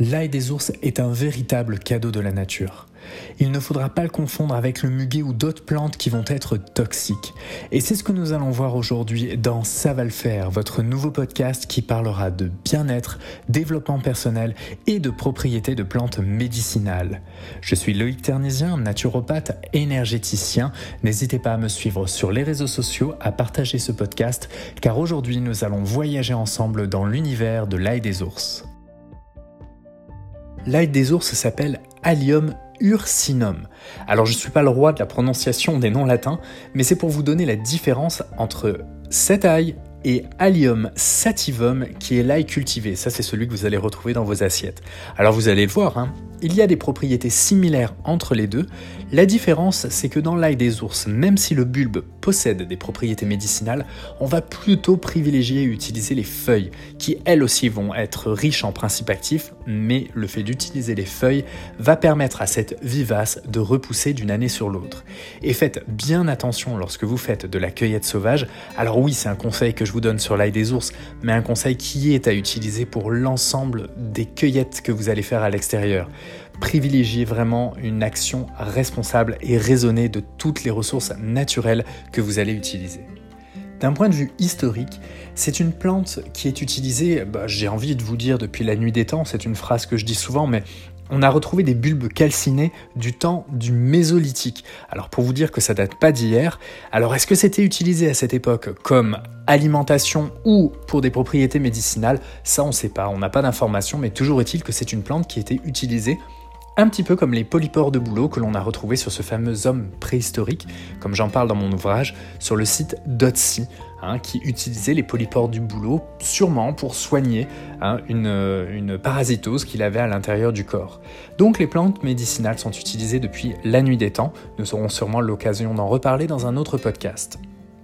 L'ail des ours est un véritable cadeau de la nature. Il ne faudra pas le confondre avec le muguet ou d'autres plantes qui vont être toxiques. Et c'est ce que nous allons voir aujourd'hui dans Ça va le faire, votre nouveau podcast qui parlera de bien-être, développement personnel et de propriétés de plantes médicinales. Je suis Loïc Ternisien, naturopathe énergéticien. N'hésitez pas à me suivre sur les réseaux sociaux, à partager ce podcast, car aujourd'hui nous allons voyager ensemble dans l'univers de l'ail des ours. L'ail des ours s'appelle Allium ursinum. Alors je ne suis pas le roi de la prononciation des noms latins, mais c'est pour vous donner la différence entre cet ail et Allium sativum qui est l'ail cultivé. Ça c'est celui que vous allez retrouver dans vos assiettes. Alors vous allez le voir, hein, il y a des propriétés similaires entre les deux. La différence, c'est que dans l'ail des ours, même si le bulbe possède des propriétés médicinales, on va plutôt privilégier et utiliser les feuilles, qui elles aussi vont être riches en principes actifs, mais le fait d'utiliser les feuilles va permettre à cette vivace de repousser d'une année sur l'autre. Et faites bien attention lorsque vous faites de la cueillette sauvage. Alors oui, c'est un conseil que je vous donne sur l'ail des ours, mais un conseil qui est à utiliser pour l'ensemble des cueillettes que vous allez faire à l'extérieur privilégiez vraiment une action responsable et raisonnée de toutes les ressources naturelles que vous allez utiliser. D'un point de vue historique, c'est une plante qui est utilisée, bah, j'ai envie de vous dire depuis la nuit des temps, c'est une phrase que je dis souvent, mais on a retrouvé des bulbes calcinés du temps du Mésolithique. Alors pour vous dire que ça date pas d'hier, alors est-ce que c'était utilisé à cette époque comme alimentation ou pour des propriétés médicinales? Ça on sait pas, on n'a pas d'informations, mais toujours est-il que c'est une plante qui était utilisée un petit peu comme les polypores de bouleau que l'on a retrouvés sur ce fameux homme préhistorique, comme j'en parle dans mon ouvrage, sur le site Dotsi, hein, qui utilisait les polypores du bouleau sûrement pour soigner hein, une parasitose qu'il avait à l'intérieur du corps. Donc les plantes médicinales sont utilisées depuis la nuit des temps, nous aurons sûrement l'occasion d'en reparler dans un autre podcast.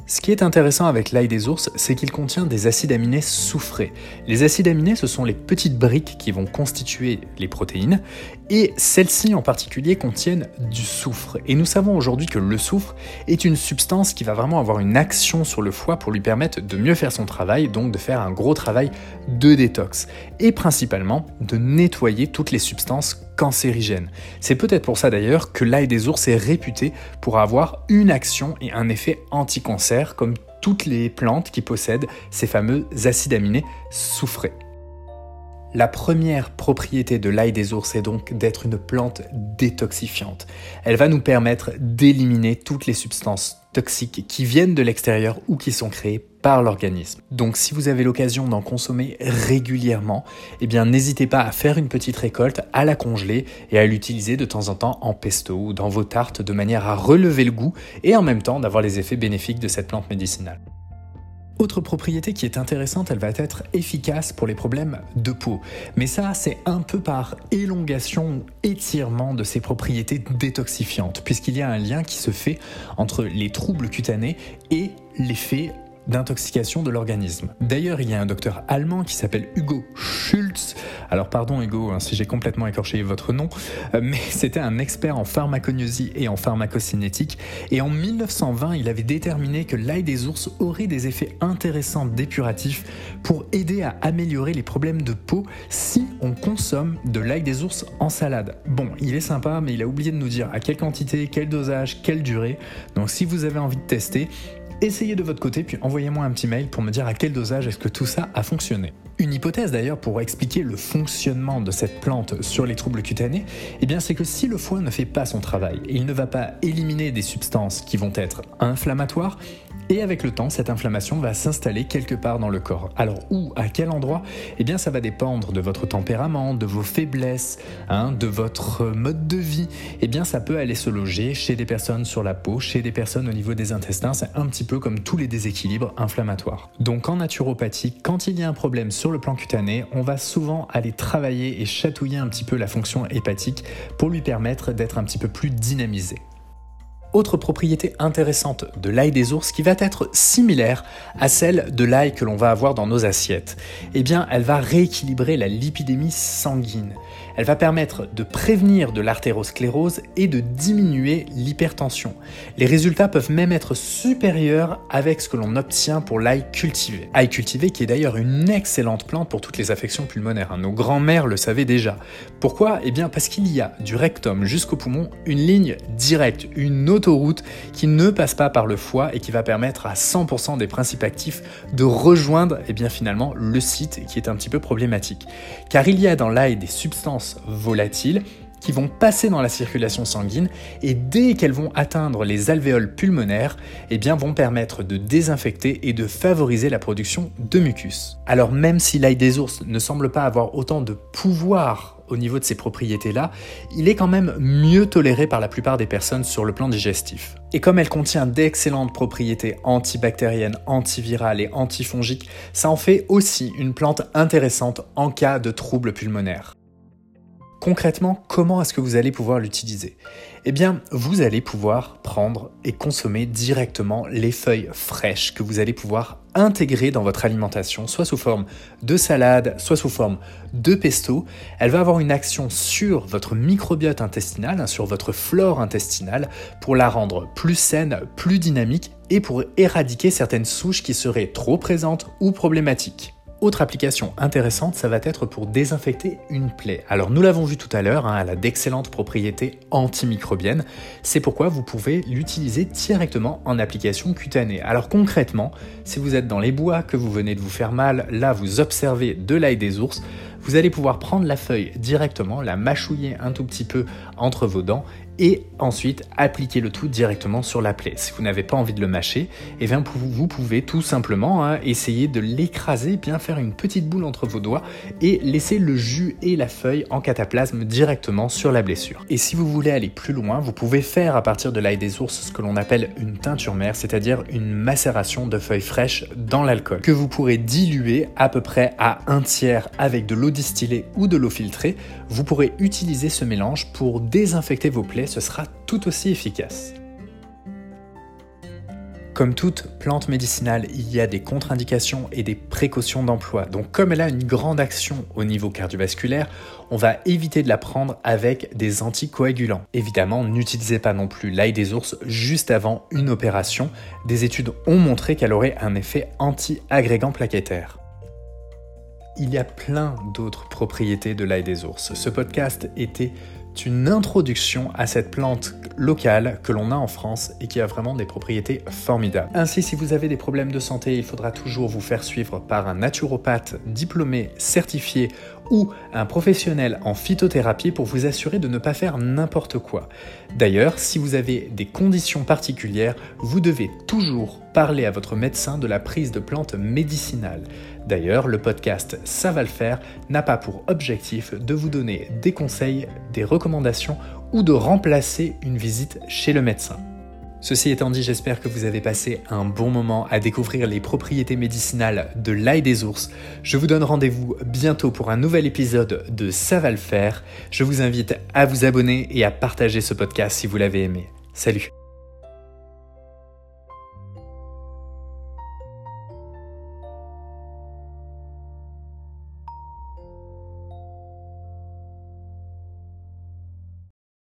Ce qui est intéressant avec l'ail des ours, c'est qu'il contient des acides aminés soufrés. Les acides aminés, ce sont les petites briques qui vont constituer les protéines, et celles-ci en particulier contiennent du soufre. Et nous savons aujourd'hui que le soufre est une substance qui va vraiment avoir une action sur le foie pour lui permettre de mieux faire son travail, donc de faire un gros travail de détox, et principalement de nettoyer toutes les substances cancérigène. C'est peut-être pour ça d'ailleurs que l'ail des ours est réputé pour avoir une action et un effet anti-cancer comme toutes les plantes qui possèdent ces fameux acides aminés soufrés. La première propriété de l'ail des ours est donc d'être une plante détoxifiante. Elle va nous permettre d'éliminer toutes les substances toxiques qui viennent de l'extérieur ou qui sont créées l'organisme. Donc si vous avez l'occasion d'en consommer régulièrement, eh bien n'hésitez pas à faire une petite récolte, à la congeler et à l'utiliser de temps en temps en pesto ou dans vos tartes de manière à relever le goût et en même temps d'avoir les effets bénéfiques de cette plante médicinale. Autre propriété qui est intéressante, elle va être efficace pour les problèmes de peau. Mais ça, c'est un peu par élongation ou étirement de ses propriétés détoxifiantes, puisqu'il y a un lien qui se fait entre les troubles cutanés et l'effet d'intoxication de l'organisme. D'ailleurs, il y a un docteur allemand qui s'appelle Hugo Schultz. Alors pardon Hugo hein, si j'ai complètement écorché votre nom, euh, mais c'était un expert en pharmacognosie et en pharmacocinétique. Et en 1920, il avait déterminé que l'ail des ours aurait des effets intéressants dépuratifs pour aider à améliorer les problèmes de peau si on consomme de l'ail des ours en salade. Bon, il est sympa, mais il a oublié de nous dire à quelle quantité, quel dosage, quelle durée. Donc si vous avez envie de tester, Essayez de votre côté, puis envoyez-moi un petit mail pour me dire à quel dosage est-ce que tout ça a fonctionné. Une hypothèse d'ailleurs pour expliquer le fonctionnement de cette plante sur les troubles cutanés, eh c'est que si le foie ne fait pas son travail, il ne va pas éliminer des substances qui vont être inflammatoires, et avec le temps, cette inflammation va s'installer quelque part dans le corps. Alors où, à quel endroit? Eh bien ça va dépendre de votre tempérament, de vos faiblesses, hein, de votre mode de vie. Eh bien ça peut aller se loger chez des personnes sur la peau, chez des personnes au niveau des intestins, c'est un petit peu comme tous les déséquilibres inflammatoires. Donc en naturopathie, quand il y a un problème sur le plan cutané, on va souvent aller travailler et chatouiller un petit peu la fonction hépatique pour lui permettre d'être un petit peu plus dynamisé. Autre propriété intéressante de l'ail des ours qui va être similaire à celle de l'ail que l'on va avoir dans nos assiettes, eh bien elle va rééquilibrer la lipidémie sanguine. Elle va permettre de prévenir de l'artérosclérose et de diminuer l'hypertension. Les résultats peuvent même être supérieurs avec ce que l'on obtient pour l'ail cultivé. Ail cultivé qui est d'ailleurs une excellente plante pour toutes les affections pulmonaires. Hein. Nos grands-mères le savaient déjà. Pourquoi? Eh bien parce qu'il y a du rectum jusqu'au poumon une ligne directe, une qui ne passe pas par le foie et qui va permettre à 100% des principes actifs de rejoindre eh bien finalement le site qui est un petit peu problématique. Car il y a dans l'ail des substances volatiles qui vont passer dans la circulation sanguine et dès qu'elles vont atteindre les alvéoles pulmonaires, eh bien vont permettre de désinfecter et de favoriser la production de mucus. Alors même si l'ail des ours ne semble pas avoir autant de pouvoir au niveau de ces propriétés-là, il est quand même mieux toléré par la plupart des personnes sur le plan digestif. Et comme elle contient d'excellentes propriétés antibactériennes, antivirales et antifongiques, ça en fait aussi une plante intéressante en cas de troubles pulmonaires. Concrètement, comment est-ce que vous allez pouvoir l'utiliser? Eh bien, vous allez pouvoir prendre et consommer directement les feuilles fraîches que vous allez pouvoir intégrer dans votre alimentation, soit sous forme de salade, soit sous forme de pesto. Elle va avoir une action sur votre microbiote intestinal, hein, sur votre flore intestinale, pour la rendre plus saine, plus dynamique et pour éradiquer certaines souches qui seraient trop présentes ou problématiques. Autre application intéressante, ça va être pour désinfecter une plaie. Alors nous l'avons vu tout à l'heure, hein, elle a d'excellentes propriétés antimicrobiennes. C'est pourquoi vous pouvez l'utiliser directement en application cutanée. Alors concrètement, si vous êtes dans les bois, que vous venez de vous faire mal, là vous observez de l'ail des ours, vous allez pouvoir prendre la feuille directement, la mâchouiller un tout petit peu entre vos dents et ensuite appliquer le tout directement sur la plaie. Si vous n'avez pas envie de le mâcher, eh bien vous pouvez tout simplement hein, essayer de l'écraser, bien faire une petite boule entre vos doigts et laisser le jus et la feuille en cataplasme directement sur la blessure. Et si vous voulez aller plus loin, vous pouvez faire à partir de l'ail des ours ce que l'on appelle une teinture mère, c'est-à-dire une macération de feuilles fraîches dans l'alcool, que vous pourrez diluer à peu près à un tiers avec de l'eau distillée ou de l'eau filtrée. Vous pourrez utiliser ce mélange pour désinfecter vos plaies ce sera tout aussi efficace. Comme toute plante médicinale, il y a des contre-indications et des précautions d'emploi. Donc comme elle a une grande action au niveau cardiovasculaire, on va éviter de la prendre avec des anticoagulants. Évidemment, n'utilisez pas non plus l'ail des ours juste avant une opération. Des études ont montré qu'elle aurait un effet anti-agrégant plaquettaire. Il y a plein d'autres propriétés de l'ail des ours. Ce podcast était une introduction à cette plante locale que l'on a en France et qui a vraiment des propriétés formidables. Ainsi, si vous avez des problèmes de santé, il faudra toujours vous faire suivre par un naturopathe diplômé, certifié ou un professionnel en phytothérapie pour vous assurer de ne pas faire n'importe quoi. D'ailleurs, si vous avez des conditions particulières, vous devez toujours parler à votre médecin de la prise de plantes médicinales. D'ailleurs, le podcast Ça va le faire n'a pas pour objectif de vous donner des conseils, des recommandations ou de remplacer une visite chez le médecin. Ceci étant dit, j'espère que vous avez passé un bon moment à découvrir les propriétés médicinales de l'ail des ours. Je vous donne rendez-vous bientôt pour un nouvel épisode de Ça va le faire. Je vous invite à vous abonner et à partager ce podcast si vous l'avez aimé. Salut